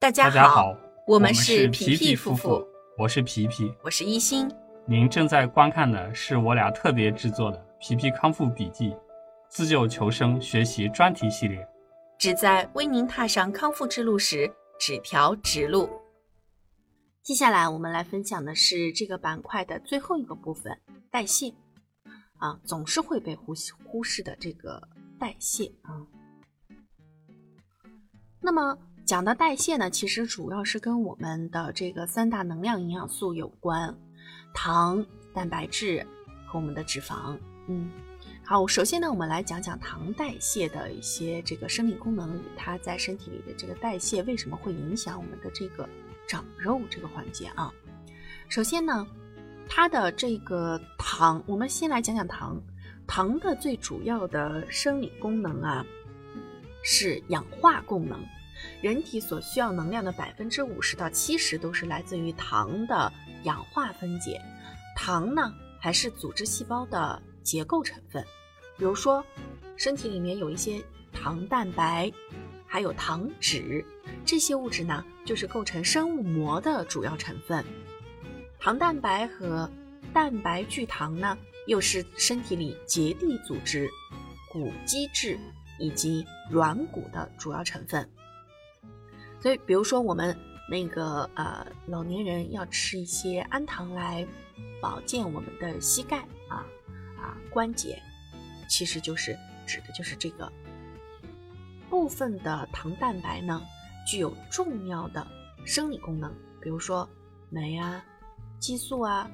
大家好，我们们是皮皮皮夫夫妇，我是皮皮。我是一心。您正在观看的是我俩特别制作的《皮皮康复笔记》自救求生学习专题系列。旨在为您踏上康复之路时指条直路。接下来我们来分享的是这个板块的最后一个部分——代谢。啊，总是会被忽视忽视的这个代谢啊。那么讲到代谢呢，其实主要是跟我们的这个三大能量营养素有关：糖、蛋白质和我们的脂肪。嗯。好，首先呢，我们来讲讲糖代谢的一些这个生理功能它在身体里的这个代谢为什么会影响我们的这个长肉这个环节啊。首先呢，它的这个糖，我们先来讲讲糖。糖的最主要的生理功能啊是氧化功能，人体所需要能量的百分之五十到七十都是来自于糖的氧化分解。糖呢还是组织细胞的结构成分。比如说，身体里面有一些糖蛋白，还有糖脂，这些物质呢，就是构成生物膜的主要成分。糖蛋白和蛋白聚糖呢，又是身体里结缔组织、骨基质以及软骨的主要成分。所以，比如说我们那个呃老年人要吃一些氨糖来保健我们的膝盖啊啊关节。其实就是指的就是这个部分的糖蛋白呢，具有重要的生理功能，比如说酶啊、激素啊、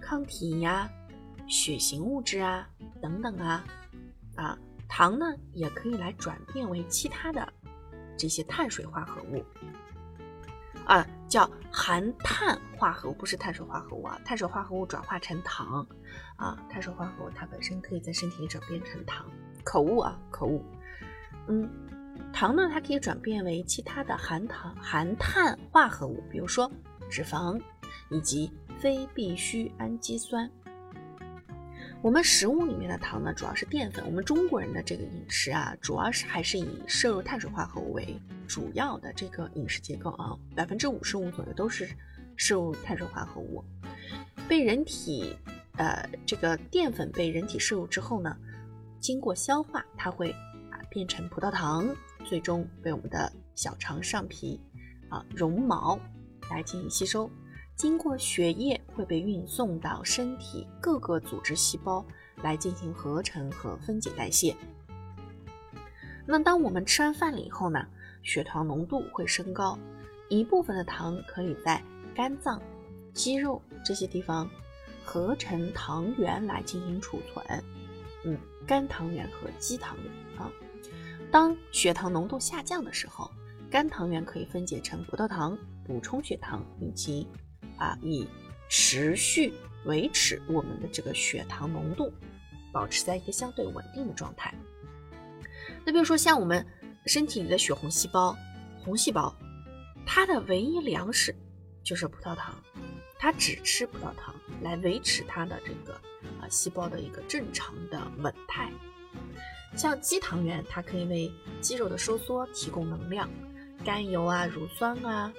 抗体呀、血型物质啊等等啊啊，糖呢也可以来转变为其他的这些碳水化合物啊，叫含碳化合物，不是碳水化合物啊，碳水化合物转化成糖。啊，碳水化合物它本身可以在身体里转变成糖，口误啊，口误。嗯，糖呢，它可以转变为其他的含糖、含碳化合物，比如说脂肪以及非必需氨基酸。我们食物里面的糖呢，主要是淀粉。我们中国人的这个饮食啊，主要是还是以摄入碳水化合物为主要的这个饮食结构啊，百分之五十五左右都是摄入碳水化合物，被人体。呃，这个淀粉被人体摄入之后呢，经过消化，它会啊变成葡萄糖，最终被我们的小肠上皮啊绒毛来进行吸收，经过血液会被运送到身体各个组织细胞来进行合成和分解代谢。那当我们吃完饭了以后呢，血糖浓度会升高，一部分的糖可以在肝脏、肌肉这些地方。合成糖原来进行储存，嗯，肝糖原和肌糖原啊。当血糖浓度下降的时候，肝糖原可以分解成葡萄糖，补充血糖，以及啊，以持续维持我们的这个血糖浓度，保持在一个相对稳定的状态。那比如说像我们身体里的血红细胞、红细胞，它的唯一粮食就是葡萄糖。它只吃葡萄糖来维持它的这个啊细胞的一个正常的稳态。像肌糖原，它可以为肌肉的收缩提供能量，甘油啊、乳酸啊，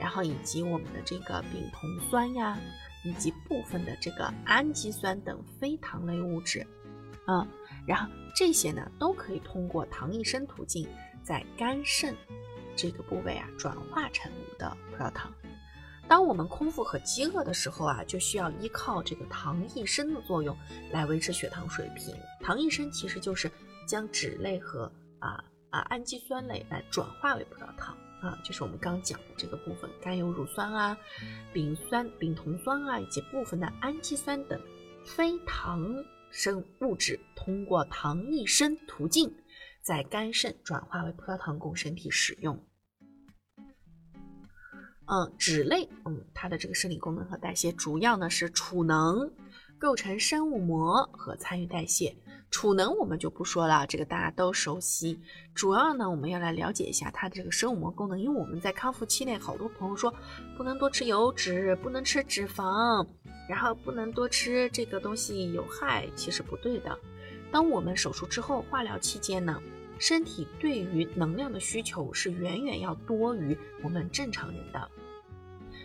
然后以及我们的这个丙酮酸呀，以及部分的这个氨基酸等非糖类物质，嗯，然后这些呢都可以通过糖异生途径在肝肾这个部位啊转化成我们的葡萄糖。当我们空腹和饥饿的时候啊，就需要依靠这个糖异生的作用来维持血糖水平。糖异生其实就是将脂类和啊啊氨基酸类来转化为葡萄糖啊，就是我们刚讲的这个部分，甘油乳酸啊、丙酸、丙酮酸啊，以及部分的氨基酸等非糖生物质，通过糖异生途径在肝肾转化为葡萄糖供身体使用。嗯，脂类，嗯，它的这个生理功能和代谢主要呢是储能，构成生物膜和参与代谢。储能我们就不说了，这个大家都熟悉。主要呢，我们要来了解一下它的这个生物膜功能，因为我们在康复期内，好多朋友说不能多吃油脂，不能吃脂肪，然后不能多吃这个东西有害，其实不对的。当我们手术之后，化疗期间呢，身体对于能量的需求是远远要多于我们正常人的。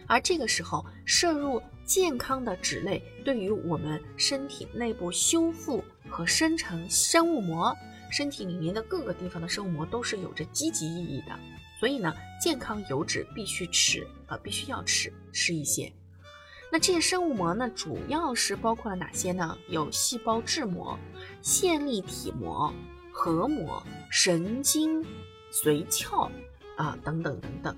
而这个时候摄入健康的脂类，对于我们身体内部修复和生成生物膜，身体里面的各个地方的生物膜都是有着积极意义的。所以呢，健康油脂必须吃啊，必须要吃吃一些。那这些生物膜呢，主要是包括了哪些呢？有细胞质膜、线粒体膜、核膜、神经髓鞘啊等等等等。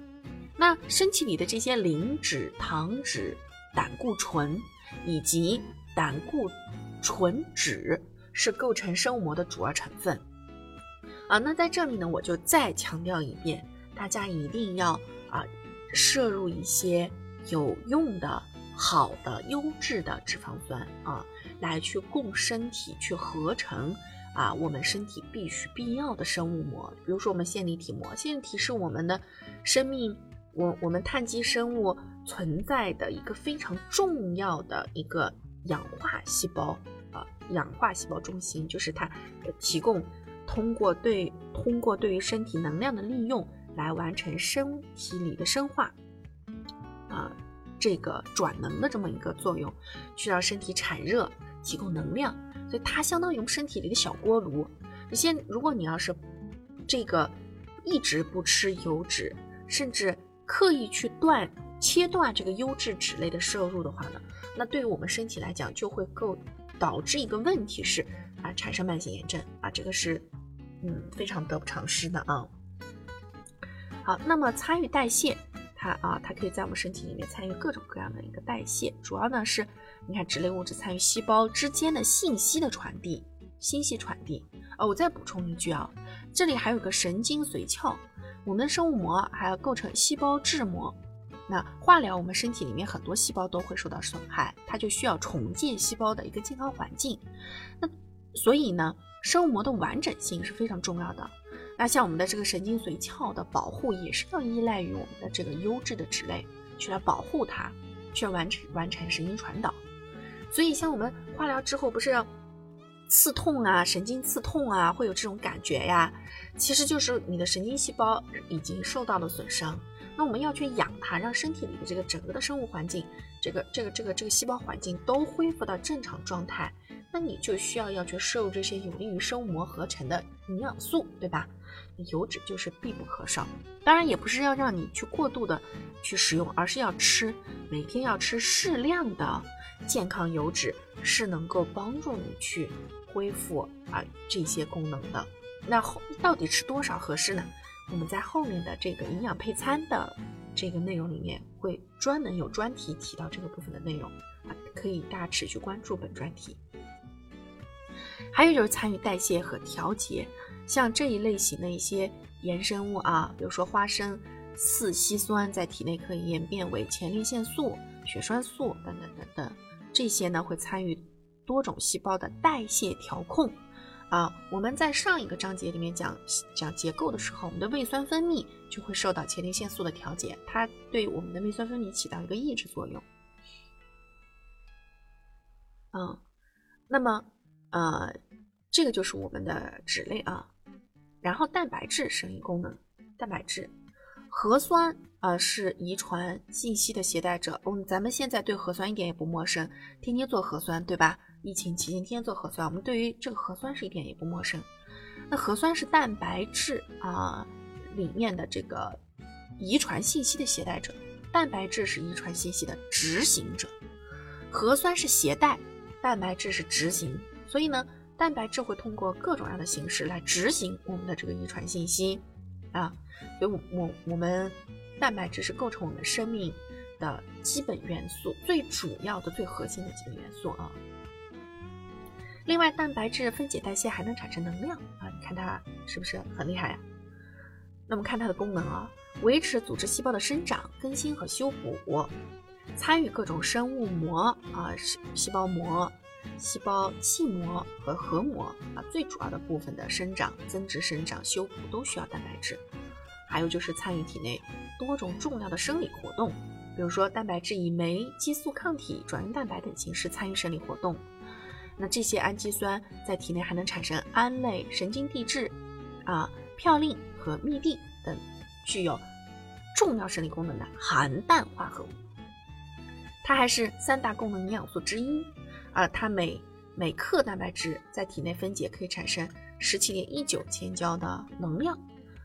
那身体里的这些磷脂、糖脂、胆固醇以及胆固醇酯是构成生物膜的主要成分啊。那在这里呢，我就再强调一遍，大家一定要啊摄入一些有用的、好的、优质的脂肪酸啊，来去供身体去合成啊我们身体必须必要的生物膜。比如说我们线粒体膜，线粒体是我们的生命。我我们碳基生物存在的一个非常重要的一个氧化细胞，氧化细胞中心就是它提供通过对通过对于身体能量的利用来完成身体里的生化啊这个转能的这么一个作用，去让身体产热提供能量，所以它相当于我们身体里的小锅炉。你先，如果你要是这个一直不吃油脂，甚至刻意去断切断这个优质脂类的摄入的话呢，那对于我们身体来讲就会够导致一个问题是啊产生慢性炎症啊，这个是嗯非常得不偿失的啊。好，那么参与代谢，它啊它可以在我们身体里面参与各种各样的一个代谢，主要呢是你看脂类物质参与细胞之间的信息的传递，信息传递。哦，我再补充一句啊，这里还有个神经髓鞘。我们的生物膜还要构成细胞质膜，那化疗我们身体里面很多细胞都会受到损害，它就需要重建细胞的一个健康环境。那所以呢，生物膜的完整性是非常重要的。那像我们的这个神经髓鞘的保护，也是要依赖于我们的这个优质的脂类去来保护它，去完成完成神经传导。所以像我们化疗之后，不是刺痛啊，神经刺痛啊，会有这种感觉呀。其实就是你的神经细胞已经受到了损伤，那我们要去养它，让身体里的这个整个的生物环境，这个这个这个这个细胞环境都恢复到正常状态，那你就需要要去摄入这些有利于生物膜合成的营养素，对吧？油脂就是必不可少。当然也不是要让你去过度的去使用，而是要吃，每天要吃适量的健康油脂，是能够帮助你去恢复啊这些功能的。那后到底吃多少合适呢？我们在后面的这个营养配餐的这个内容里面会专门有专题提到这个部分的内容啊，可以大家持续关注本专题。还有就是参与代谢和调节，像这一类型的一些衍生物啊，比如说花生四烯酸在体内可以演变为前列腺素、血栓素等等等等，这些呢会参与多种细胞的代谢调控。啊，我们在上一个章节里面讲讲结构的时候，我们的胃酸分泌就会受到前列腺素的调节，它对我们的胃酸分泌起到一个抑制作用。嗯，那么呃，这个就是我们的脂类啊。然后蛋白质生理功能，蛋白质，核酸啊是遗传信息的携带者。嗯，咱们现在对核酸一点也不陌生，天天做核酸，对吧？疫情期间天天做核酸，我们对于这个核酸是一点也不陌生。那核酸是蛋白质啊里面的这个遗传信息的携带者，蛋白质是遗传信息的执行者，核酸是携带，蛋白质是执行。所以呢，蛋白质会通过各种各样的形式来执行我们的这个遗传信息啊。所以，我我我们蛋白质是构成我们生命的基本元素，最主要的、最核心的几个元素啊。另外，蛋白质分解代谢还能产生能量啊！你看它是不是很厉害呀？那么看它的功能啊，维持组织细胞的生长、更新和修补，参与各种生物膜啊，细胞膜、细胞器膜和核膜啊，最主要的部分的生长、增殖、生长、修补都需要蛋白质。还有就是参与体内多种重要的生理活动，比如说蛋白质以酶、激素、抗体、转运蛋白等形式参与生理活动。那这些氨基酸在体内还能产生胺类、神经递质啊嘌呤和嘧啶等具有重要生理功能的含氮化合物。它还是三大功能营养素之一，啊，它每每克蛋白质在体内分解可以产生十七点一九千焦的能量，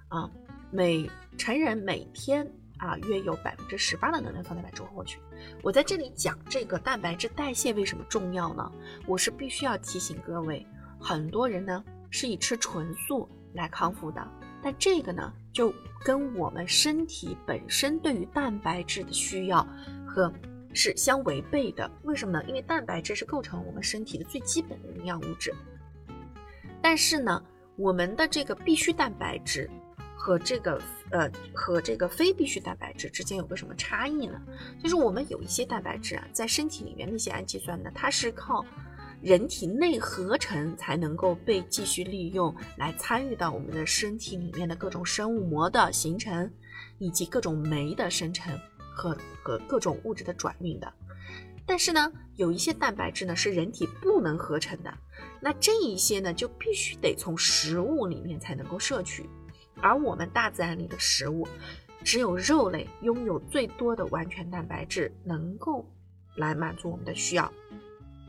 啊，每成人每天啊约有百分之十八的能量从蛋白质获取。我在这里讲这个蛋白质代谢为什么重要呢？我是必须要提醒各位，很多人呢是以吃纯素来康复的，但这个呢就跟我们身体本身对于蛋白质的需要和。是相违背的，为什么呢？因为蛋白质是构成我们身体的最基本的营养物质。但是呢，我们的这个必需蛋白质和这个呃和这个非必需蛋白质之间有个什么差异呢？就是我们有一些蛋白质啊，在身体里面那些氨基酸呢，它是靠人体内合成才能够被继续利用，来参与到我们的身体里面的各种生物膜的形成以及各种酶的生成。和和各种物质的转运的，但是呢，有一些蛋白质呢是人体不能合成的，那这一些呢就必须得从食物里面才能够摄取，而我们大自然里的食物，只有肉类拥有最多的完全蛋白质，能够来满足我们的需要。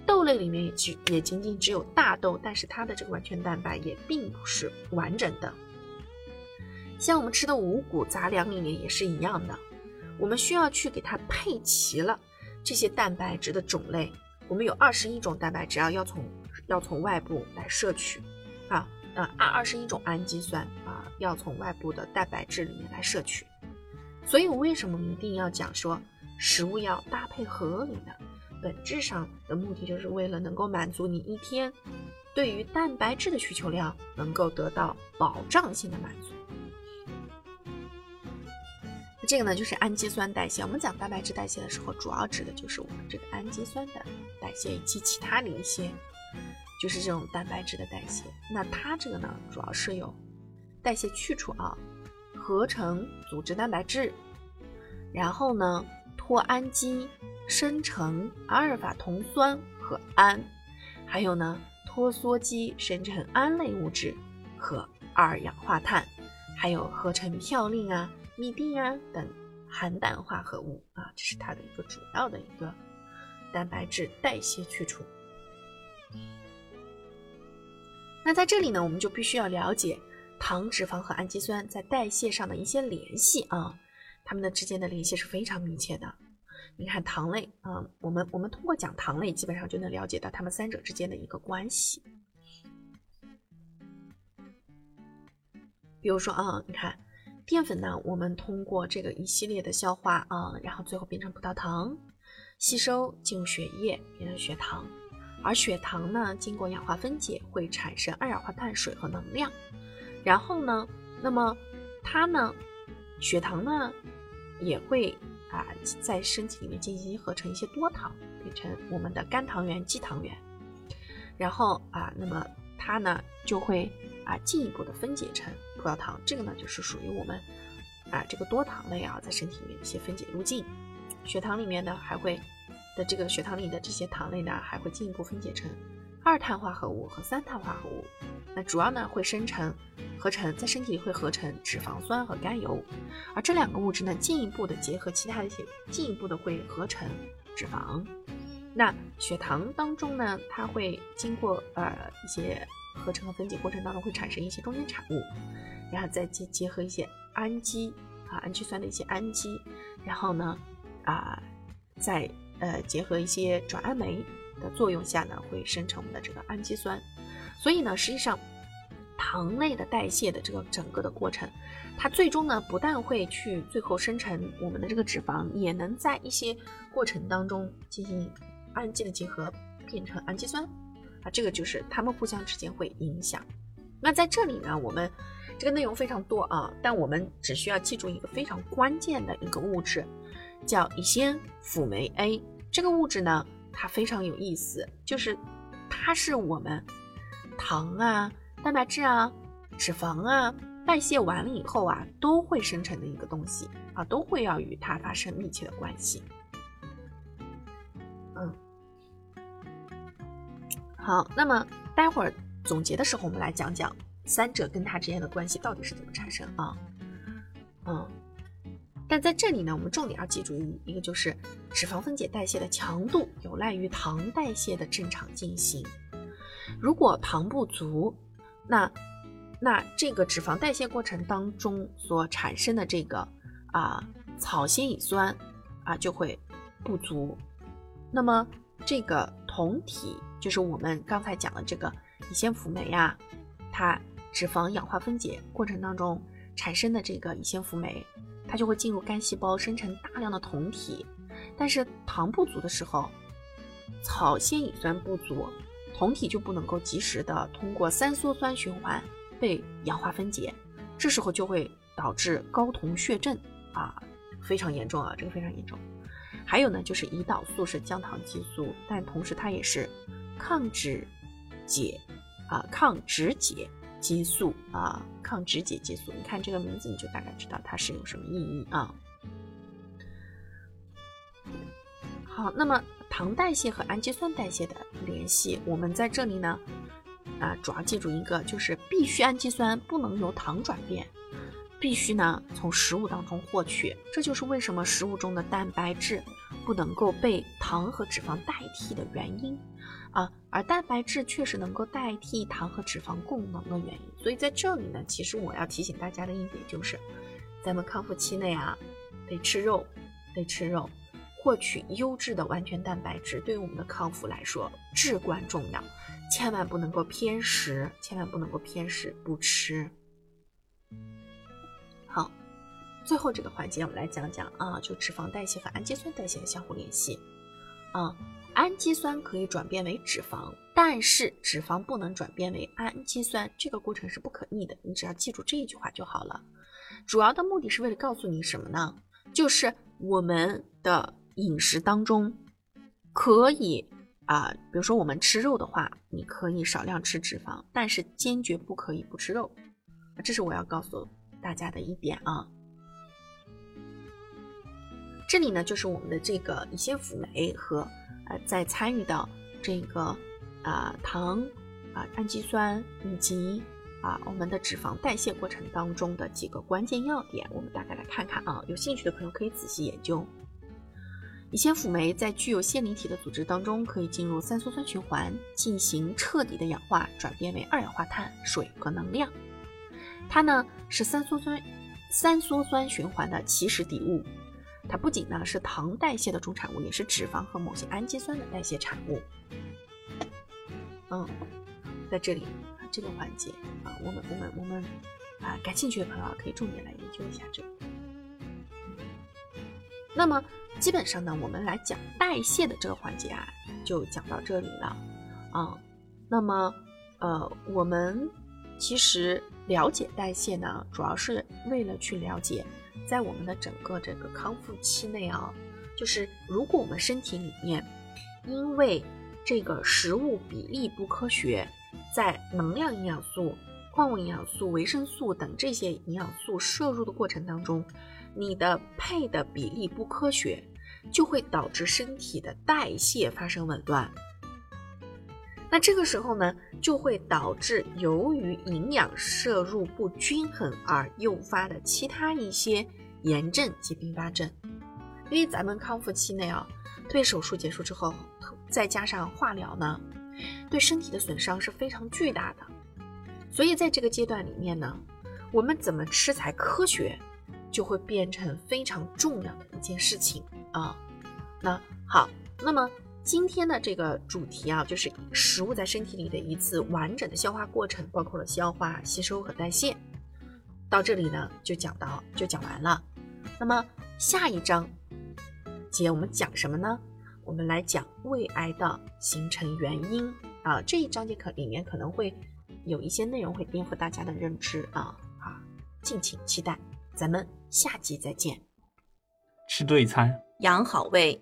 豆类里面也只也仅仅只有大豆，但是它的这个完全蛋白也并不是完整的。像我们吃的五谷杂粮里面也是一样的。我们需要去给它配齐了这些蛋白质的种类。我们有二十一种蛋白质啊，要从要从外部来摄取啊，呃，二二十一种氨基酸啊，要从外部的蛋白质里面来摄取。所以，我为什么一定要讲说食物要搭配合理呢？本质上的目的就是为了能够满足你一天对于蛋白质的需求量能够得到保障性的满足。这个呢，就是氨基酸代谢。我们讲蛋白质代谢的时候，主要指的就是我们这个氨基酸的代谢以及其他的一些，就是这种蛋白质的代谢。那它这个呢，主要是有代谢去除啊，合成组织蛋白质，然后呢脱氨基，生成阿尔法酮酸和氨，还有呢脱羧基，生成胺类物质和二氧化碳，还有合成嘌呤啊。嘧啶啊等含氮化合物啊，这是它的一个主要的一个蛋白质代谢去除。那在这里呢，我们就必须要了解糖、脂肪和氨基酸在代谢上的一些联系啊，它们的之间的联系是非常密切的。你看糖类啊，我们我们通过讲糖类，基本上就能了解到它们三者之间的一个关系。比如说啊，你看。淀粉呢，我们通过这个一系列的消化啊，然后最后变成葡萄糖，吸收进入血液变成血糖，而血糖呢，经过氧化分解会产生二氧化碳水和能量，然后呢，那么它呢，血糖呢也会啊在身体里面进行合成一些多糖，变成我们的肝糖原、肌糖原，然后啊，那么它呢就会。啊，进一步的分解成葡萄糖，这个呢就是属于我们啊这个多糖类啊在身体里面一些分解路径。血糖里面呢还会的这个血糖里的这些糖类呢还会进一步分解成二碳化合物和三碳化合物。那主要呢会生成合成在身体里会合成脂肪酸和甘油，而这两个物质呢进一步的结合其他的一些进一步的会合成脂肪。那血糖当中呢它会经过呃一些。合成和分解过程当中会产生一些中间产物，然后再结结合一些氨基啊氨基酸的一些氨基，然后呢啊在呃结合一些转氨酶的作用下呢，会生成我们的这个氨基酸。所以呢，实际上糖类的代谢的这个整个的过程，它最终呢不但会去最后生成我们的这个脂肪，也能在一些过程当中进行氨基的结合，变成氨基酸。啊，这个就是它们互相之间会影响。那在这里呢，我们这个内容非常多啊，但我们只需要记住一个非常关键的一个物质，叫乙酰辅酶 A。这个物质呢，它非常有意思，就是它是我们糖啊、蛋白质啊、脂肪啊代谢完了以后啊，都会生成的一个东西啊，都会要与它发生密切的关系。嗯。好，那么待会儿总结的时候，我们来讲讲三者跟它之间的关系到底是怎么产生啊？嗯，但在这里呢，我们重点要记住一一个就是脂肪分解代谢的强度有赖于糖代谢的正常进行。如果糖不足，那那这个脂肪代谢过程当中所产生的这个啊草酰乙酸啊就会不足。那么这个酮体就是我们刚才讲的这个乙酰辅酶啊，它脂肪氧化分解过程当中产生的这个乙酰辅酶，它就会进入肝细胞生成大量的酮体。但是糖不足的时候，草酰乙酸不足。酮体就不能够及时的通过三羧酸循环被氧化分解，这时候就会导致高酮血症啊，非常严重啊，这个非常严重。还有呢，就是胰岛素是降糖激素，但同时它也是抗脂解啊抗脂解激素啊抗脂解激素。你看这个名字你就大概知道它是有什么意义啊。好，那么。糖代谢和氨基酸代谢的联系，我们在这里呢，啊，主要记住一个，就是必须氨基酸不能由糖转变，必须呢从食物当中获取。这就是为什么食物中的蛋白质不能够被糖和脂肪代替的原因啊。而蛋白质确实能够代替糖和脂肪供能的原因。所以在这里呢，其实我要提醒大家的一点就是，咱们康复期内啊，得吃肉，得吃肉。获取优质的完全蛋白质对于我们的康复来说至关重要，千万不能够偏食，千万不能够偏食不吃。好，最后这个环节我们来讲讲啊，就脂肪代谢和氨基酸代谢的相互联系。啊，氨基酸可以转变为脂肪，但是脂肪不能转变为氨基酸，这个过程是不可逆的。你只要记住这一句话就好了。主要的目的是为了告诉你什么呢？就是我们的。饮食当中可以啊，比如说我们吃肉的话，你可以少量吃脂肪，但是坚决不可以不吃肉。这是我要告诉大家的一点啊。这里呢，就是我们的这个乙酰辅酶和在参与到这个啊糖啊氨基酸以及啊我们的脂肪代谢过程当中的几个关键要点，我们大概来看看啊。有兴趣的朋友可以仔细研究。乙酰辅酶在具有线粒体的组织当中，可以进入三羧酸循环，进行彻底的氧化，转变为二氧化碳、水和能量。它呢是三羧酸三羧酸循环的起始底物。它不仅呢是糖代谢的主产物，也是脂肪和某些氨基酸的代谢产物。嗯，在这里这个环节啊，我们我们我们啊，感兴趣的朋友可以重点来研究一下这个。那么。基本上呢，我们来讲代谢的这个环节啊，就讲到这里了啊。那么，呃，我们其实了解代谢呢，主要是为了去了解，在我们的整个这个康复期内啊，就是如果我们身体里面因为这个食物比例不科学，在能量营养素、矿物营养素、维生素等这些营养素摄入的过程当中，你的配的比例不科学，就会导致身体的代谢发生紊乱。那这个时候呢，就会导致由于营养摄入不均衡而诱发的其他一些炎症及并发症。因为咱们康复期内啊，对手术结束之后，再加上化疗呢，对身体的损伤是非常巨大的。所以在这个阶段里面呢，我们怎么吃才科学？就会变成非常重要的一件事情啊。那好，那么今天的这个主题啊，就是食物在身体里的一次完整的消化过程，包括了消化、吸收和代谢。到这里呢，就讲到就讲完了。那么下一章节我们讲什么呢？我们来讲胃癌的形成原因啊。这一章节可里面可能会有一些内容会颠覆大家的认知啊啊，敬请期待。咱们下集再见。吃对餐，养好胃。